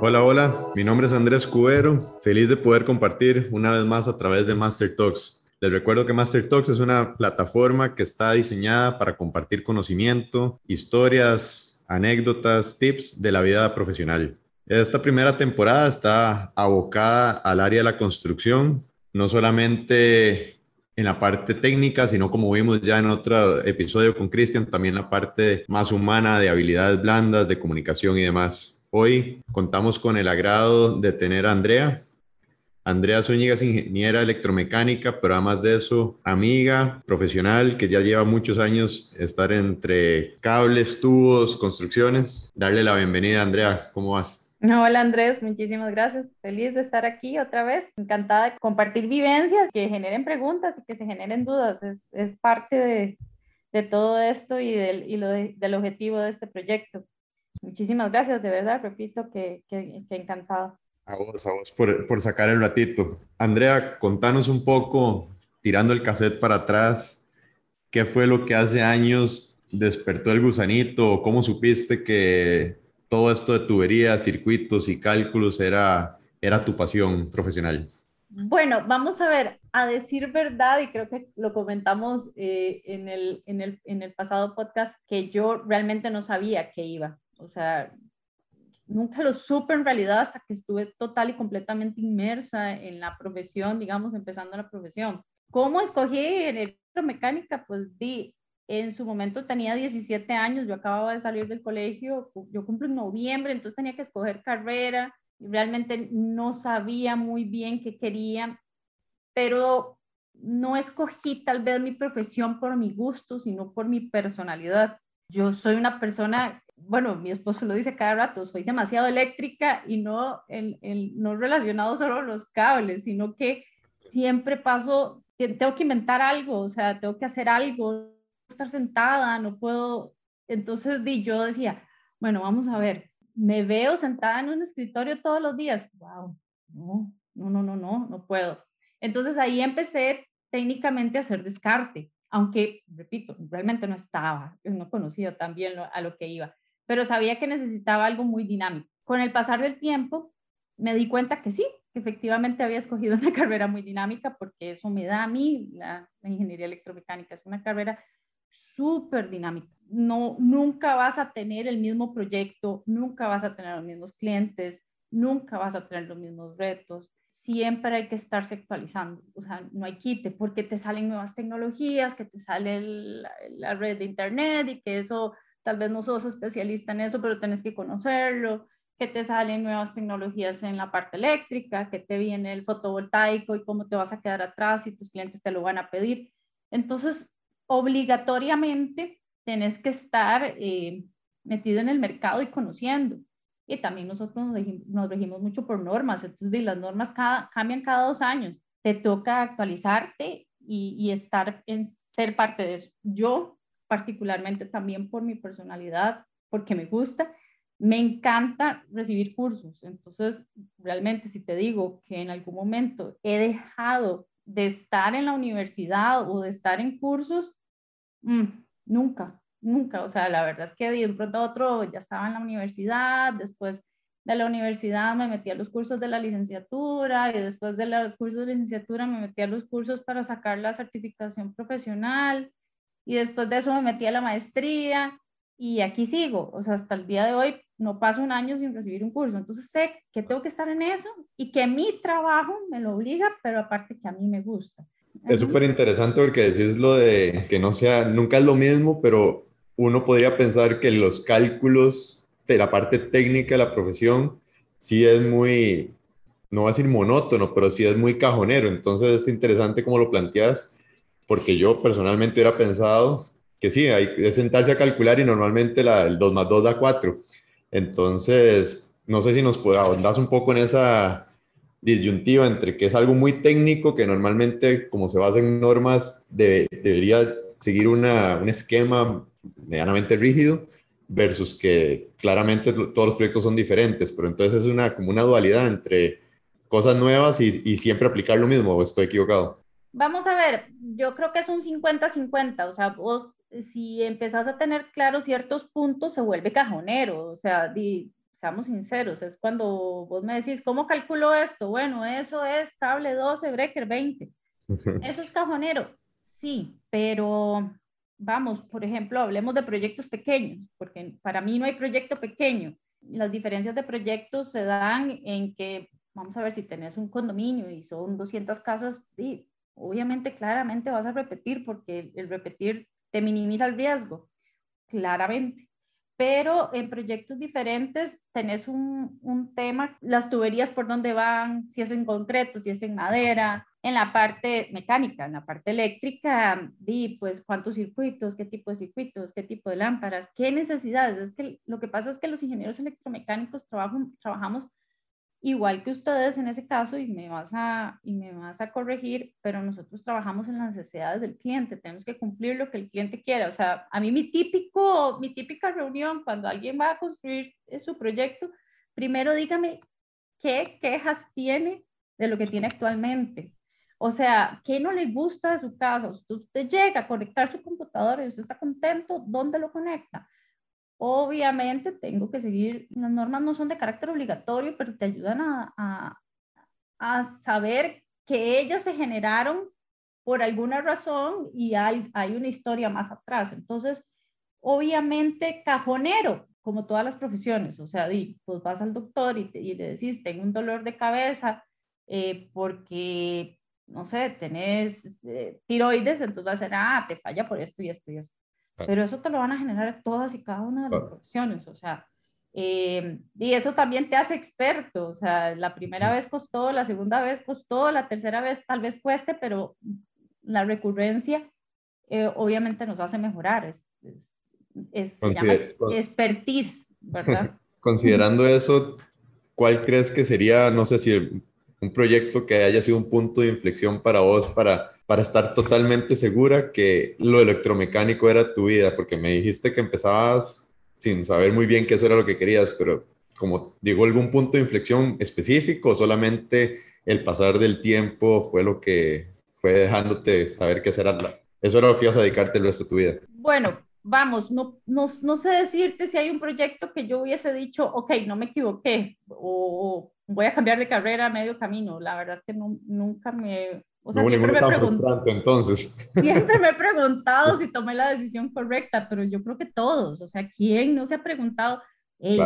Hola, hola, mi nombre es Andrés Cubero, feliz de poder compartir una vez más a través de Master Talks. Les recuerdo que Master Talks es una plataforma que está diseñada para compartir conocimiento, historias, anécdotas, tips de la vida profesional. Esta primera temporada está abocada al área de la construcción, no solamente en la parte técnica, sino como vimos ya en otro episodio con Cristian, también la parte más humana de habilidades blandas, de comunicación y demás. Hoy contamos con el agrado de tener a Andrea. Andrea Zúñiga es ingeniera electromecánica, pero además de eso, amiga, profesional, que ya lleva muchos años estar entre cables, tubos, construcciones. Darle la bienvenida, Andrea. ¿Cómo vas? Hola Andrés, muchísimas gracias. Feliz de estar aquí otra vez. Encantada de compartir vivencias que generen preguntas y que se generen dudas. Es, parte de, todo esto y, del objetivo de este proyecto. Muchísimas gracias, de verdad, repito que, que, encantado. A vos, a vos por, por, sacar el ratito. Andrea, contanos un poco, tirando el cassette para atrás, ¿qué fue lo que hace años despertó el gusanito? ¿Cómo supiste que todo esto de tuberías, circuitos y cálculos era, era tu pasión profesional? Bueno, vamos a ver, a decir verdad, y creo que lo comentamos eh, en, el, en, el, en el pasado podcast, que yo realmente no sabía qué iba. O sea, nunca lo supe en realidad hasta que estuve total y completamente inmersa en la profesión, digamos, empezando la profesión. ¿Cómo escogí electromecánica? Pues di, en su momento tenía 17 años, yo acababa de salir del colegio, yo cumplo en noviembre, entonces tenía que escoger carrera y realmente no sabía muy bien qué quería, pero no escogí tal vez mi profesión por mi gusto, sino por mi personalidad. Yo soy una persona bueno, mi esposo lo dice cada rato, soy demasiado eléctrica y no, el, no relacionado solo a los cables, sino que siempre paso, tengo que inventar algo, o sea, tengo que hacer algo, estar sentada, no puedo. Entonces yo decía, bueno, vamos a ver, me veo sentada en un escritorio todos los días, wow, no, no, no, no, no, puedo. Entonces ahí empecé técnicamente a hacer descarte, aunque, repito, realmente no estaba, no conocía tan bien a lo que iba pero sabía que necesitaba algo muy dinámico. Con el pasar del tiempo, me di cuenta que sí, que efectivamente había escogido una carrera muy dinámica porque eso me da a mí, la, ingeniería electromecánica es una carrera súper dinámica. No, nunca vas a tener el mismo proyecto, nunca vas a tener los mismos clientes, nunca vas a tener los mismos retos. Siempre hay que estarse actualizando, o sea, no hay quite porque te salen nuevas tecnologías, que te sale la red de internet y que eso tal vez no sos especialista en eso, pero tenés que conocerlo, que te salen nuevas tecnologías en la parte eléctrica, que te viene el fotovoltaico y cómo te vas a quedar atrás y tus clientes te lo van a pedir. Entonces, obligatoriamente tenés que estar eh, metido en el mercado y conociendo. Y también nosotros nos regimos, mucho por normas, entonces las normas cambian cada dos años. Te toca actualizarte y, y estar en ser parte de eso. Yo particularmente también por mi personalidad, porque me gusta. Me encanta recibir cursos. Entonces, realmente, si te digo que en algún momento he dejado de estar en la universidad o de estar en cursos, mm, nunca, nunca. O sea, la verdad es que de un pronto a otro ya estaba en la universidad, después de la universidad me metí a los cursos de la licenciatura y después de los cursos de licenciatura me metí a los cursos para sacar la certificación profesional y después de eso me metí a la maestría y aquí sigo, o sea, hasta el día de hoy no paso un año sin recibir un curso, entonces sé que tengo que estar en eso y que mi trabajo me lo obliga, pero aparte que a mí me gusta. Es súper interesante porque decís lo de que no sea, nunca es lo mismo, pero uno podría pensar que los cálculos de la parte técnica de la profesión sí es muy, no va a decir monótono, pero sí es muy cajonero, entonces es interesante cómo lo planteas porque yo personalmente hubiera pensado que sí, hay que sentarse a calcular y normalmente la, el 2 más 2 da 4. Entonces, no sé si nos ahondar un poco en esa disyuntiva entre que es algo muy técnico, que normalmente, como se basa en normas, debería seguir una, un esquema medianamente rígido, versus que claramente todos los proyectos son diferentes, pero entonces es una, como una dualidad entre cosas nuevas y, y siempre aplicar lo mismo, ¿o estoy equivocado? Vamos a ver, yo creo que es un 50-50, o sea, vos si empezás a tener claros ciertos puntos, se vuelve cajonero, o sea, seamos sinceros, es cuando vos me decís, ¿cómo calculo esto? Bueno, eso es cable 12, breaker 20. Eso es cajonero, sí, pero vamos, por ejemplo, hablemos de proyectos pequeños, porque para mí no hay proyecto pequeño. Las diferencias de proyectos se dan en que, vamos a ver, si tenés un condominio y son 200 casas, y obviamente claramente vas a repetir porque el repetir te minimiza el riesgo, claramente pero en proyectos diferentes tenés un, un, tema, las tuberías por dónde van, si es en concreto, si es en madera, en la parte mecánica, en la parte eléctrica, di pues cuántos circuitos, qué tipo de circuitos, qué tipo de lámparas, qué necesidades. Es que lo que pasa es que los ingenieros electromecánicos trabajamos igual que ustedes en ese caso y me vas a y me vas a corregir, pero nosotros trabajamos en las necesidades del cliente, tenemos que cumplir lo que el cliente quiera, o sea, a mí mi típico mi típica reunión cuando alguien va a construir su proyecto, primero dígame qué quejas tiene de lo que tiene actualmente. O sea, ¿qué no le gusta de su casa? Usted, usted llega a conectar su computadora y usted está contento, ¿dónde lo conecta? Obviamente tengo que seguir, las normas no son de carácter obligatorio, pero te ayudan a, a, saber que ellas se generaron por alguna razón y hay, hay una historia más atrás. Entonces, obviamente, cajonero, como todas las profesiones, o sea, pues vas al doctor y, y le decís, tengo un dolor de cabeza eh, porque, no sé, tenés eh, tiroides, entonces va a ser, ah, te falla por esto y esto y esto. Pero eso te lo van a generar todas y cada una de las profesiones, o sea, eh, y eso también te hace experto, o sea, la primera vez costó, la segunda vez costó, la tercera vez tal vez cueste, pero la recurrencia eh, obviamente nos hace mejorar, es, es, se llama expertise, ¿verdad? Considerando eso, ¿cuál crees que sería, no sé si un proyecto que haya sido un punto de inflexión para vos, para para estar totalmente segura que lo electromecánico era tu vida, porque me dijiste que empezabas sin saber muy bien qué eso era lo que querías, pero como digo, algún punto de inflexión específico, solamente el pasar del tiempo fue lo que fue dejándote saber qué hacer. Eso era lo que ibas a dedicarte el resto de tu vida. Bueno, vamos, no, no, no sé decirte si hay un proyecto que yo hubiese dicho, ok, no me equivoqué, o voy a cambiar de carrera a medio camino. La verdad es que nunca me o sea, siempre me, entonces. siempre me he preguntado si tomé la decisión correcta, pero yo creo que todos, o sea, ¿quién no se ha preguntado, hey,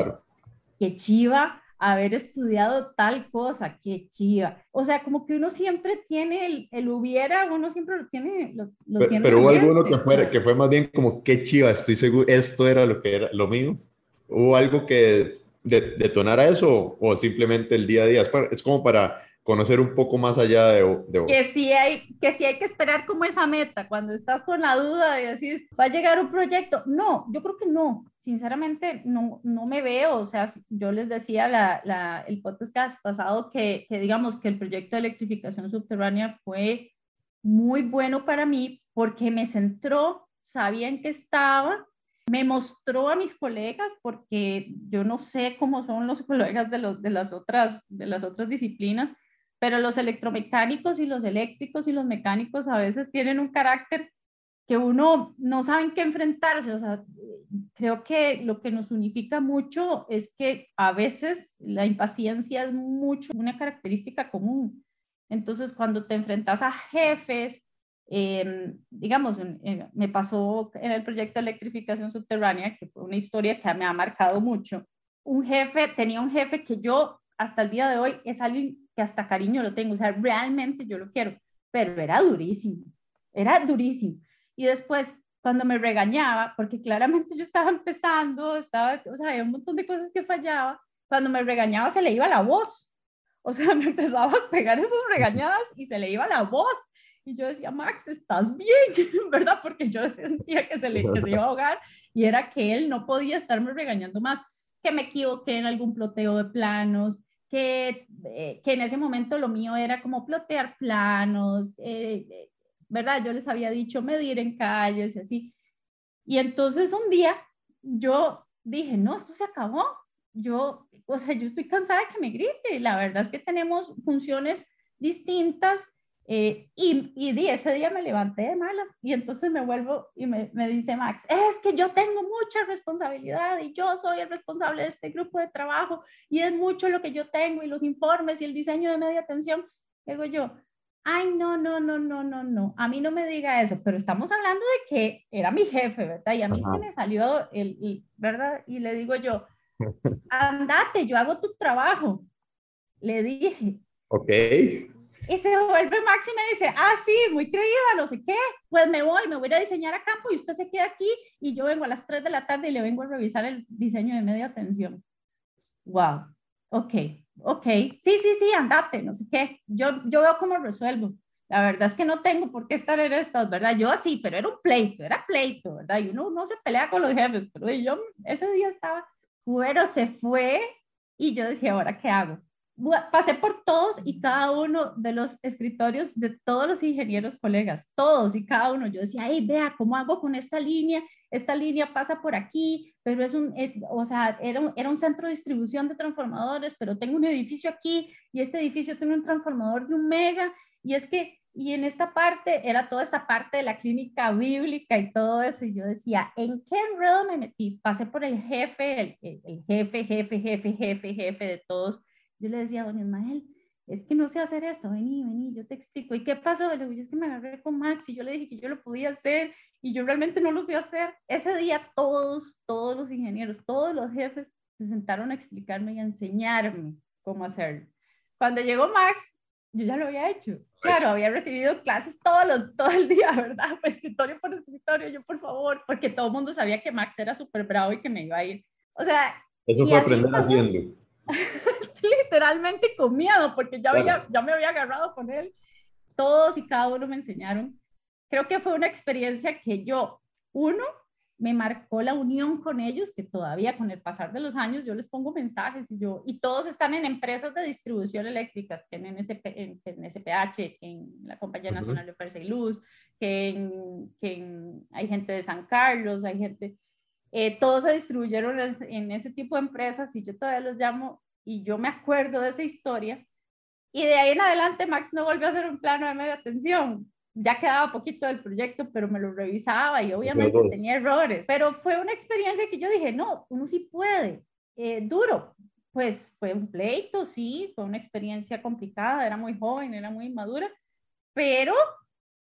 qué chiva haber estudiado tal cosa, qué chiva? O sea, como que uno siempre tiene el, el hubiera, uno siempre lo tiene. Lo, pero, pero hubo alguno que fue, que fue más bien como, qué chiva, estoy seguro, esto era lo que era lo mío. ¿Hubo algo que detonara eso o simplemente el día a día? es como para conocer un poco más allá de, vos. Que sí, hay, que sí hay que esperar como esa meta, cuando estás con la duda de decir, ¿va a llegar un proyecto? No, yo creo que no, sinceramente no, no me veo, o sea, yo les decía la, la, el podcast pasado que, que digamos que el proyecto de electrificación subterránea fue muy bueno para mí porque me centró, sabía en qué estaba, me mostró a mis colegas porque yo no sé cómo son los colegas de, los, de, las, otras, de las otras disciplinas, pero los electromecánicos y los eléctricos y los mecánicos a veces tienen un carácter que uno no sabe qué enfrentarse. O sea, creo que lo que nos unifica mucho es que a veces la impaciencia es mucho una característica común. Entonces, cuando te enfrentas a jefes, em, digamos, me pasó en el proyecto de electrificación subterránea, que fue una historia que me ha marcado mucho. Un jefe, tenía un jefe que yo hasta el día de hoy es alguien que hasta cariño lo tengo, o sea, realmente yo lo quiero, pero era durísimo, era durísimo. Y después, cuando me regañaba, porque claramente yo estaba empezando, estaba, o sea, había un montón de cosas que fallaba, cuando me regañaba se le iba la voz, o sea, me empezaba a pegar esas regañadas y se le iba la voz. Y yo decía, Max, ¿estás bien? ¿Verdad? Porque yo sentía que se le que se iba a ahogar y era que él no podía estarme regañando más, que me equivoqué en algún ploteo de planos, que, eh, que en ese momento lo mío era como plotear planos, eh, eh, ¿verdad? Yo les había dicho medir en calles y así. Y entonces un día yo dije, no, esto se acabó. Yo, o sea, yo estoy cansada de que me grite. La verdad es que tenemos funciones distintas Eh, y, y ese día me levanté de malas y entonces me vuelvo y me, me, dice Max, es que yo tengo mucha responsabilidad y yo soy el responsable de este grupo de trabajo y es mucho lo que yo tengo y los informes y el diseño de media atención. Digo yo, ay, no, no, no, no, no, no, a mí no me diga eso, pero estamos hablando de que era mi jefe, ¿verdad? Y a mí se me salió el, ¿verdad? Y le digo yo, andate, yo hago tu trabajo. Le dije. Ok. Y se vuelve Max y me dice, ah, sí, muy creída, no sé qué, pues me voy, me voy a diseñar a campo y usted se queda aquí y yo vengo a las 3 de la tarde y le vengo a revisar el diseño de media atención. Wow, ok, ok, sí, sí, sí, andate, no sé qué. Yo, yo veo cómo resuelvo. La verdad es que no tengo por qué estar en estas, ¿verdad? Yo así, pero era un pleito, era pleito, ¿verdad? Y uno no se pelea con los jefes, pero yo ese día estaba, bueno, se fue y yo decía, ¿ahora qué hago? Pasé por todos y cada uno de los escritorios de todos los ingenieros colegas, todos y cada uno. Yo decía, hey, vea, ¿cómo hago con esta línea? Esta línea pasa por aquí, pero es un, eh, o sea, era era un centro de distribución de transformadores, pero tengo un edificio aquí y este edificio tiene un transformador de un mega. Y es que, y en esta parte, era toda esta parte de la clínica bíblica y todo eso. Y yo decía, ¿en qué enredo me metí? Pasé por el jefe, el, el jefe, jefe, jefe, jefe, jefe de todos yo le decía a don Ismael, es que no sé hacer esto, vení, vení, yo te explico. ¿Y qué pasó? Le digo, yo es que me agarré con Max y yo le dije que yo lo podía hacer y yo realmente no lo sé hacer. Ese día todos, todos los ingenieros, todos los jefes se sentaron a explicarme y a enseñarme cómo hacerlo. Cuando llegó Max, yo ya lo había hecho. Claro, había recibido clases todo, lo, todo el día, ¿verdad? Pues escritorio por escritorio, yo por favor, porque todo el mundo sabía que Max era súper bravo y que me iba a ir. O sea... Eso fue aprender haciendo. literalmente con miedo, porque ya, había, ya me había agarrado con él. Todos y cada uno me enseñaron. Creo que fue una experiencia que yo, uno, me marcó la unión con ellos, que todavía con el pasar de los años yo les pongo mensajes y yo, y todos están en empresas de distribución eléctricas, que en, NSP, en, SPH, que en la Compañía Nacional de Fuerza y Luz, que, en, que hay gente de San Carlos, hay gente, eh, todos se distribuyeron en, ese tipo de empresas y yo todavía los llamo y yo me acuerdo de esa historia. Y de ahí en adelante Max no volvió a hacer un plano de media atención. Ya quedaba poquito del proyecto, pero me lo revisaba y obviamente tenía errores. Pero fue una experiencia que yo dije, no, uno sí puede. Eh, duro, pues fue un pleito, sí, fue una experiencia complicada, era muy joven, era muy madura, pero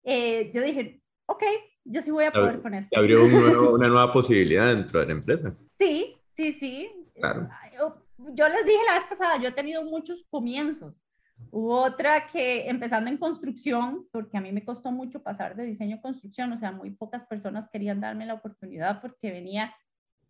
eh, yo dije, ok, yo sí voy a poder con esto. Abrió una nueva posibilidad dentro de la empresa. Sí, sí, sí. Claro yo les dije la vez pasada, yo he tenido muchos comienzos. Hubo otra que empezando en construcción, porque a mí me costó mucho pasar de diseño a construcción, o sea, muy pocas personas querían darme la oportunidad porque venía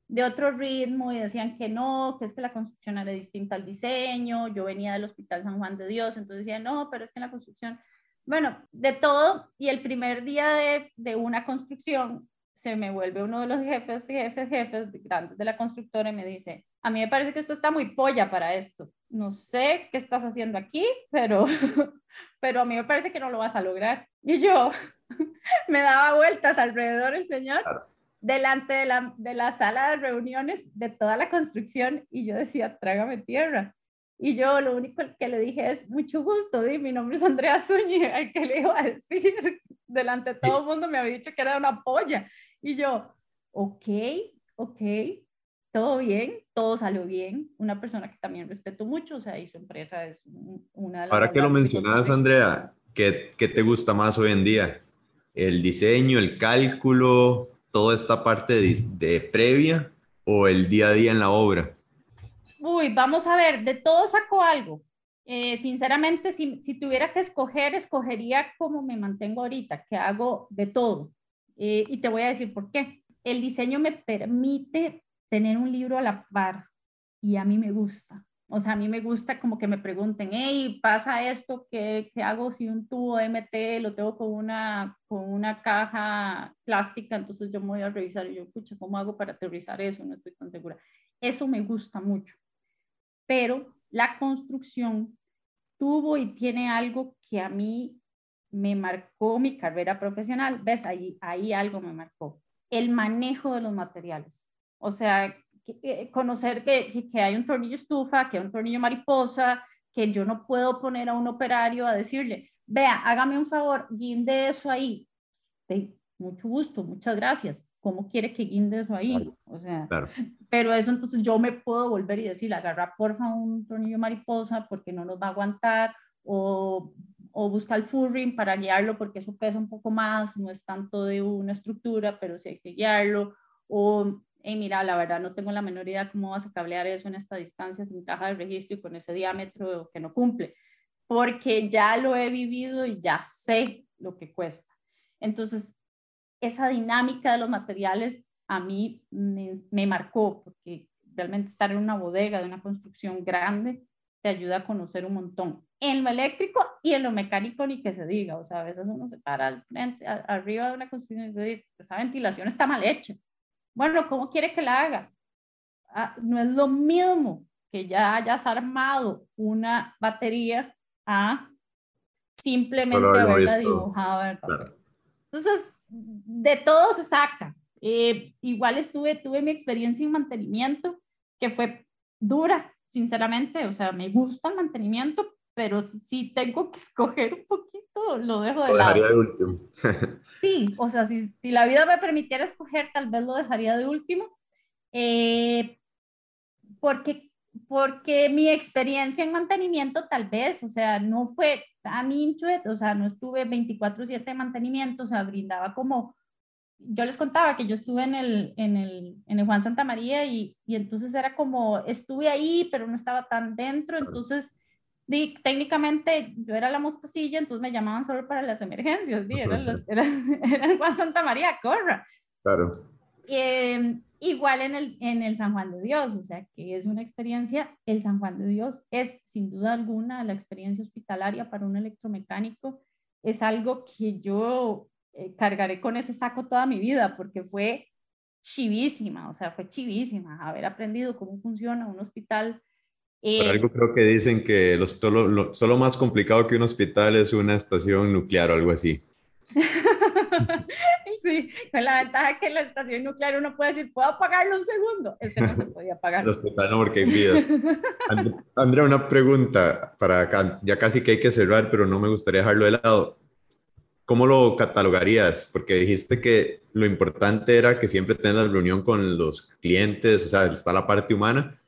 de otro ritmo y decían que no, que es que la construcción era distinta al diseño, yo venía del Hospital San Juan de Dios, entonces decían, no, pero es que la construcción, bueno, de todo, y el primer día de, de una construcción se me vuelve uno de los jefes, jefes, jefes grandes de la constructora y me dice, a mí me parece que esto está muy polla para esto. No sé qué estás haciendo aquí, pero, pero a mí me parece que no lo vas a lograr. Y yo me daba vueltas alrededor el señor, delante de la, de la sala de reuniones de toda la construcción y yo decía, trágame tierra. Y yo lo único que le dije es, mucho gusto, di, mi nombre es Andrea Zúñiga, ¿qué le iba a decir? Delante de todo el mundo me había dicho que era una polla. Y yo, ok, ok, todo bien, todo salió bien. Una persona que también respeto mucho, o sea, y su empresa es una de las... Ahora que lo mencionas, Andrea, ¿qué, ¿qué te gusta más hoy en día? ¿El diseño, el cálculo, toda esta parte de, de previa o el día a día en la obra? Uy, vamos a ver, de todo saco algo. Eh, sinceramente, si, si, tuviera que escoger, escogería como me mantengo ahorita, que hago de todo. Eh, y te voy a decir por qué. El diseño me permite tener un libro a la par y a mí me gusta. O sea, a mí me gusta como que me pregunten, hey, pasa esto, ¿qué, qué hago si un tubo MT lo tengo con una, con una caja plástica? Entonces yo me voy a revisar y yo, pucha, ¿cómo hago para aterrizar eso? No estoy tan segura. Eso me gusta mucho pero la construcción tuvo y tiene algo que a mí me marcó mi carrera profesional. ¿Ves? Ahí, ahí algo me marcó. El manejo de los materiales. O sea, eh, conocer que, que, hay un tornillo estufa, que hay un tornillo mariposa, que yo no puedo poner a un operario a decirle, vea, hágame un favor, guinde eso ahí. De mucho gusto, muchas gracias. ¿Cómo quiere que guinde eso ahí? O sea, pero eso entonces yo me puedo volver y decir, agarra porfa un tornillo mariposa porque no nos va a aguantar o, o busca el full ring para guiarlo porque eso pesa un poco más, no es tanto de una estructura, pero sí hay que guiarlo o hey, mira, la verdad no tengo la menor idea cómo vas a cablear eso en esta distancia sin caja de registro y con ese diámetro que no cumple, porque ya lo he vivido y ya sé lo que cuesta. Entonces, esa dinámica de los materiales a mí me, me marcó, porque realmente estar en una bodega de una construcción grande te ayuda a conocer un montón. En lo eléctrico y en lo mecánico ni que se diga, o sea, a veces uno se para al frente, arriba de una construcción y se dice, esa ventilación está mal hecha. Bueno, ¿cómo quiere que la haga? Ah, no es lo mismo que ya hayas armado una batería a simplemente haberla dibujado. Entonces, de todo se saca. Eh, igual estuve, tuve mi experiencia en mantenimiento, que fue dura, sinceramente, o sea, me gusta el mantenimiento, pero si tengo que escoger un poquito, lo dejo de lo lado. Dejaría de último. sí, o sea, si, si, la vida me permitiera escoger, tal vez lo dejaría de último, eh, porque, porque mi experiencia en mantenimiento tal vez, o sea, no fue tan intuit, o sea, no estuve 24/7 en mantenimiento, o sea, brindaba como, yo les contaba que yo estuve en el, en el, en el Juan Santa María y, y entonces era como, estuve ahí, pero no estaba tan dentro, entonces técnicamente yo era la mostacilla, entonces me llamaban solo para las emergencias, era, era, el Juan Santa María, corra. Claro. Em, igual en el, en el San Juan de Dios, o sea, que es una experiencia, el San Juan de Dios es sin duda alguna la experiencia hospitalaria para un electromecánico, es algo que yo eh, cargaré con ese saco toda mi vida, porque fue chivísima, o sea, fue chivísima haber aprendido cómo funciona un hospital por algo creo que dicen que los, solo, solo más complicado que un hospital es una estación nuclear o algo así. sí, con la ventaja que la estación nuclear uno puede decir, ¿puedo apagarlo un segundo? Ese no se podía apagar. No, porque hay vidas. Andrea, una pregunta para acá, ya casi que hay que cerrar, pero no me gustaría dejarlo de lado. ¿Cómo lo catalogarías? Porque dijiste que lo importante era que siempre tengas la reunión con los clientes, o sea, está la parte humana,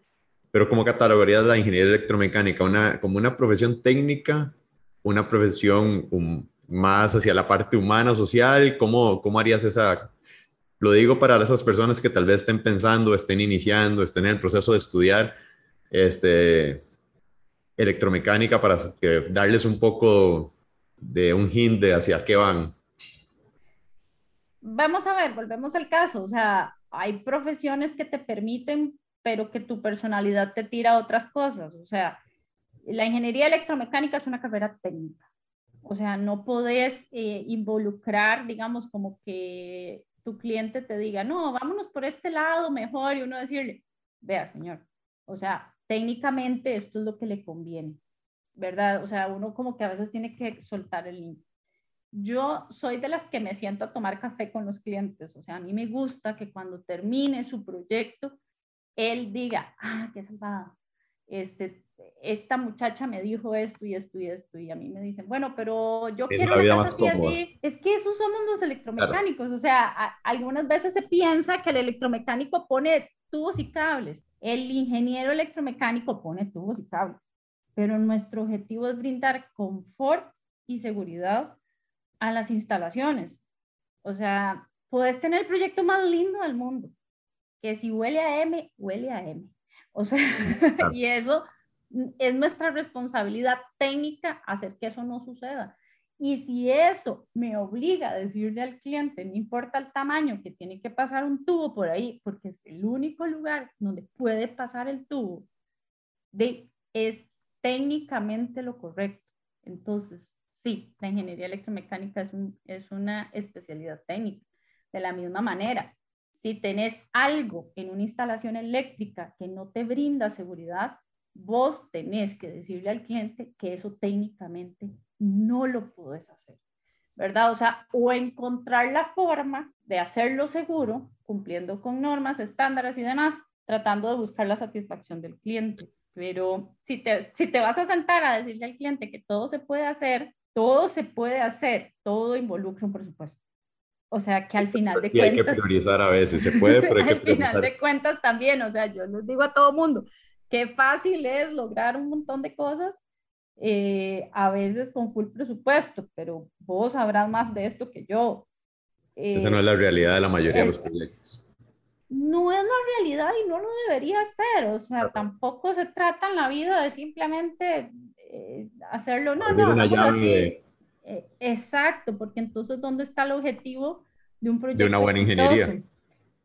pero ¿cómo catalogarías la ingeniería electromecánica? Una, ¿Como una profesión técnica? ¿Una profesión um, más hacia la parte humana, social? ¿Cómo, ¿Cómo harías esa...? Lo digo para esas personas que tal vez estén pensando, estén iniciando, estén en el proceso de estudiar este, electromecánica para darles un poco de un hint de hacia qué van. Vamos a ver, volvemos al caso. O sea, hay profesiones que te permiten pero que tu personalidad te tira a otras cosas. O sea, la ingeniería electromecánica es una carrera técnica. O sea, no podés eh, involucrar, digamos, como que tu cliente te diga, no, vámonos por este lado mejor y uno decirle, vea, señor, o sea, técnicamente esto es lo que le conviene, ¿verdad? O sea, uno como que a veces tiene que soltar el límite. Yo soy de las que me siento a tomar café con los clientes, o sea, a mí me gusta que cuando termine su proyecto, él diga, ah, qué salvado, este, esta muchacha me dijo esto y esto y esto, y a mí me dicen, bueno, pero yo quiero una casa así, así. Es que esos somos los electromecánicos, o sea, algunas veces se piensa que el electromecánico pone tubos y cables, el ingeniero electromecánico pone tubos y cables, pero nuestro objetivo es brindar confort y seguridad a las instalaciones. O sea, puedes tener el proyecto más lindo del mundo, que si huele a M, huele a M. O sea, y eso es nuestra responsabilidad técnica hacer que eso no suceda. Y si eso me obliga a decirle al cliente, no importa el tamaño, que tiene que pasar un tubo por ahí, porque es el único lugar donde puede pasar el tubo, de, es técnicamente lo correcto. Entonces, sí, la ingeniería electromecánica es, un, es una especialidad técnica. De la misma manera, si tenés algo en una instalación eléctrica que no te brinda seguridad, vos tenés que decirle al cliente que eso técnicamente no lo puedes hacer, ¿verdad? O sea, o encontrar la forma de hacerlo seguro, cumpliendo con normas, estándares y demás, tratando de buscar la satisfacción del cliente. Pero si te, si te vas a sentar a decirle al cliente que todo se puede hacer, todo se puede hacer, todo involucra un presupuesto. O sea, que al final de cuentas... hay que priorizar a veces, se puede, pero hay que. Al final de cuentas también, o sea, yo les digo a todo mundo, qué fácil es lograr un montón de cosas, eh, a veces con full presupuesto, pero vos sabrás más de esto que yo. Esa no es la realidad de la mayoría de los proyectos. No es la realidad y no lo debería ser, o sea, tampoco se trata en la vida de simplemente eh, hacerlo, no, no, no así. Eh, exacto, porque entonces, ¿dónde está el objetivo de un proyecto? De una buena ingeniería.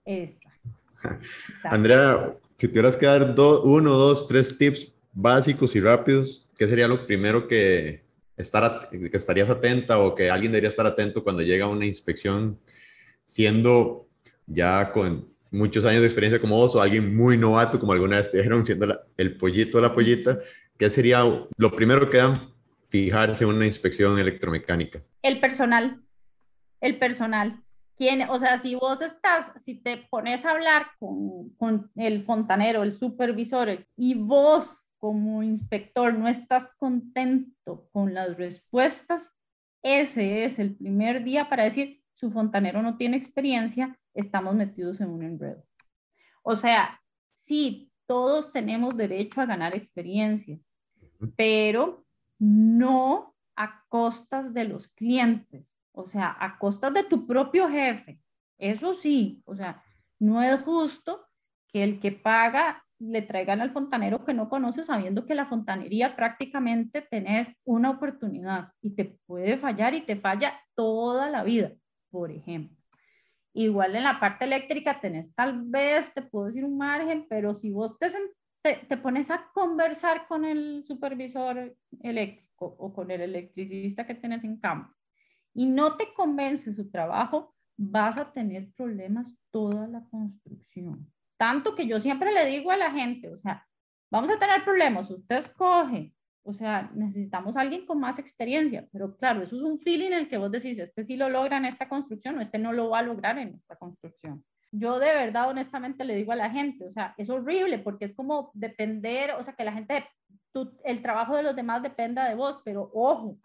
Exacto. Andrea, si tuvieras que dar uno, dos, tres tips básicos y rápidos, ¿qué sería lo primero que, estar, que estarías atenta o que alguien debería estar atento cuando llega una inspección, siendo ya con muchos años de experiencia como vos o alguien muy novato, como alguna vez te dijeron, siendo el pollito o la pollita? ¿Qué sería lo primero que dan fijarse en una inspección electromecánica? El personal, el personal. ¿Quién, o sea, si vos estás, si te pones a hablar con, con el fontanero, el supervisor, y vos como inspector no estás contento con las respuestas, ese es el primer día para decir, su fontanero no tiene experiencia, estamos metidos en un enredo. O sea, sí, todos tenemos derecho a ganar experiencia, pero no a costas de los clientes, o sea, a costas de tu propio jefe. Eso sí, o sea, no es justo que el que paga le traigan al fontanero que no conoce sabiendo que la fontanería prácticamente tenés una oportunidad y te puede fallar y te falla toda la vida, por ejemplo. Igual en la parte eléctrica tenés tal vez, te puedo decir un margen, pero si vos te, te, pones a conversar con el supervisor eléctrico o con el electricista que tenés en campo y no te convence su trabajo, vas a tener problemas toda la construcción. Tanto que yo siempre le digo a la gente, o sea, vamos a tener problemas, usted escoge, o sea, necesitamos a alguien con más experiencia, pero claro, eso es un feeling en el que vos decís, este sí lo logra en esta construcción o este no lo va a lograr en esta construcción yo de verdad, honestamente, le digo a la gente, o sea, es horrible porque es como depender, o sea, que la gente, el trabajo de los demás dependa de vos, pero ojo,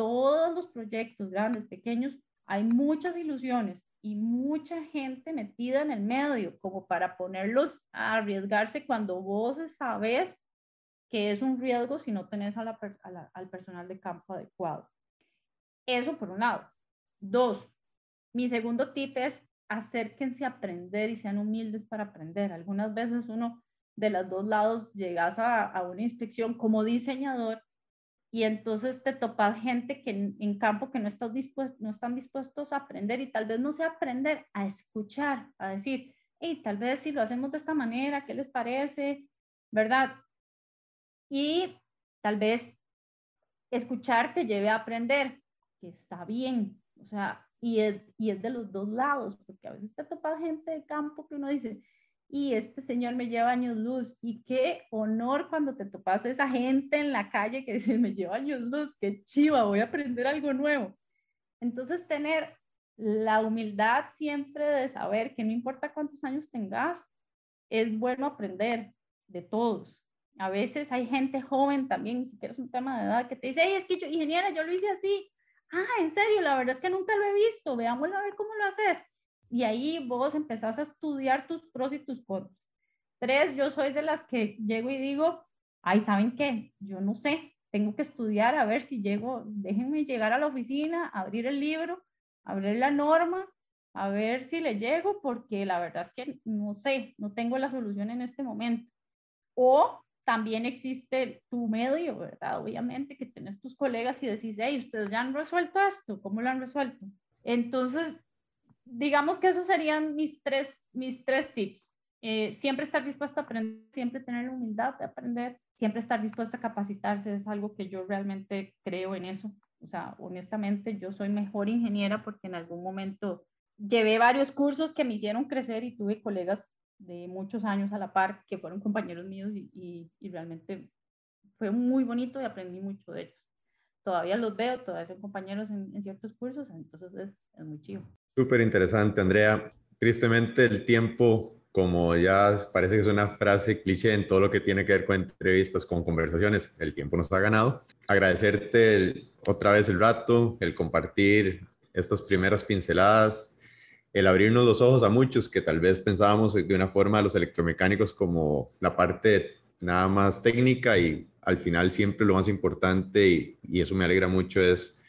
todos los proyectos, grandes, pequeños, hay muchas ilusiones y mucha gente metida en el medio como para ponerlos a arriesgarse cuando vos sabes que es un riesgo si no tenés a al personal de campo adecuado. Eso por un lado. Dos, mi segundo tip es acérquense a aprender y sean humildes para aprender. Algunas veces uno de los dos lados llegas a, una inspección como diseñador y entonces te topas gente que en, campo que no, estás no están dispuestos a aprender y tal vez no sea aprender, a escuchar, a decir, y tal vez si lo hacemos de esta manera, ¿qué les parece? ¿Verdad? Y tal vez escuchar te lleve a aprender, que está bien. O sea, y es, y es de los dos lados, porque a veces te topa gente de campo que uno dice, y este señor me lleva años luz, y qué honor cuando te topas a esa gente en la calle que dice, me lleva años luz, qué chiva, voy a aprender algo nuevo. Entonces, tener la humildad siempre de saber que no importa cuántos años tengas, es bueno aprender de todos. A veces hay gente joven también, si quieres un tema de edad, que te dice, hey, es que yo, ingeniera, yo lo hice así ah, en serio, la verdad es que nunca lo he visto, veámoslo a ver cómo lo haces. Y ahí vos empezás a estudiar tus pros y tus contras. Tres, yo soy de las que llego y digo, ay, ¿saben qué? Yo no sé, tengo que estudiar a ver si llego, déjenme llegar a la oficina, abrir el libro, abrir la norma, a ver si le llego, porque la verdad es que no sé, no tengo la solución en este momento. O también existe tu medio, ¿verdad? Obviamente que tienes tus colegas y decís, hey, ustedes ya han resuelto esto, ¿cómo lo han resuelto? Entonces, digamos que esos serían mis tres, mis tres tips. Eh, siempre estar dispuesto a aprender, siempre tener la humildad de aprender, siempre estar dispuesto a capacitarse, es algo que yo realmente creo en eso. O sea, honestamente, yo soy mejor ingeniera porque en algún momento llevé varios cursos que me hicieron crecer y tuve colegas de muchos años a la par, que fueron compañeros míos y, y, realmente fue muy bonito y aprendí mucho de ellos. Todavía los veo, todavía son compañeros en, en ciertos cursos, entonces es, es muy chido. Súper interesante, Andrea. Tristemente el tiempo como ya parece que es una frase cliché en todo lo que tiene que ver con entrevistas, con conversaciones, el tiempo nos ha ganado. Agradecerte otra vez el rato, el compartir estas primeras pinceladas, el abrirnos los ojos a muchos que tal vez pensábamos de una forma los electromecánicos como la parte nada más técnica y al final siempre lo más importante y eso me alegra mucho es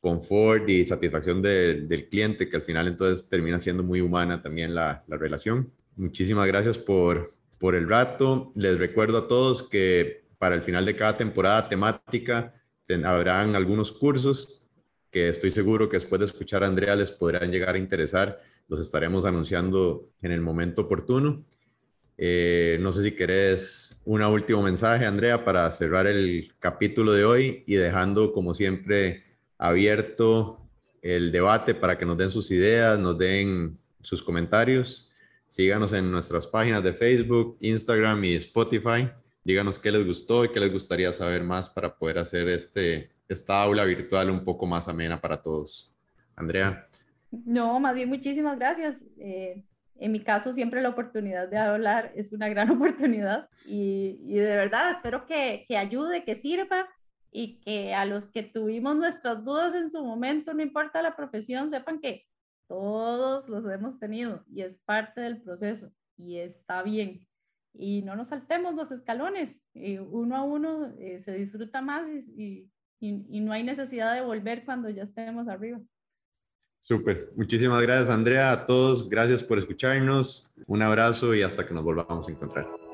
confort y satisfacción del cliente, que al final entonces termina siendo muy humana también la, la relación. Muchísimas gracias por, por el rato. Les recuerdo a todos que para el final de cada temporada temática habrán algunos cursos que estoy seguro que después de escuchar a Andrea les podrán llegar a interesar. Los estaremos anunciando en el momento oportuno. Eh, no sé si querés un último mensaje, Andrea, para cerrar el capítulo de hoy y dejando, como siempre, abierto el debate para que nos den sus ideas, nos den sus comentarios. Síganos en nuestras páginas de Facebook, Instagram y Spotify. Díganos qué les gustó y qué les gustaría saber más para poder hacer este, esta aula virtual un poco más amena para todos. Andrea. No, más bien muchísimas gracias. Eh, en mi caso, siempre la oportunidad de hablar es una gran oportunidad y, y de verdad espero que, que ayude, que sirva y que a los que tuvimos nuestras dudas en su momento, no importa la profesión, sepan que todos los hemos tenido y es parte del proceso y está bien. Y no nos saltemos los escalones, y uno a uno eh, se disfruta más y, y, y no hay necesidad de volver cuando ya estemos arriba. Súper. Muchísimas gracias, Andrea. A todos, gracias por escucharnos. Un abrazo y hasta que nos volvamos a encontrar.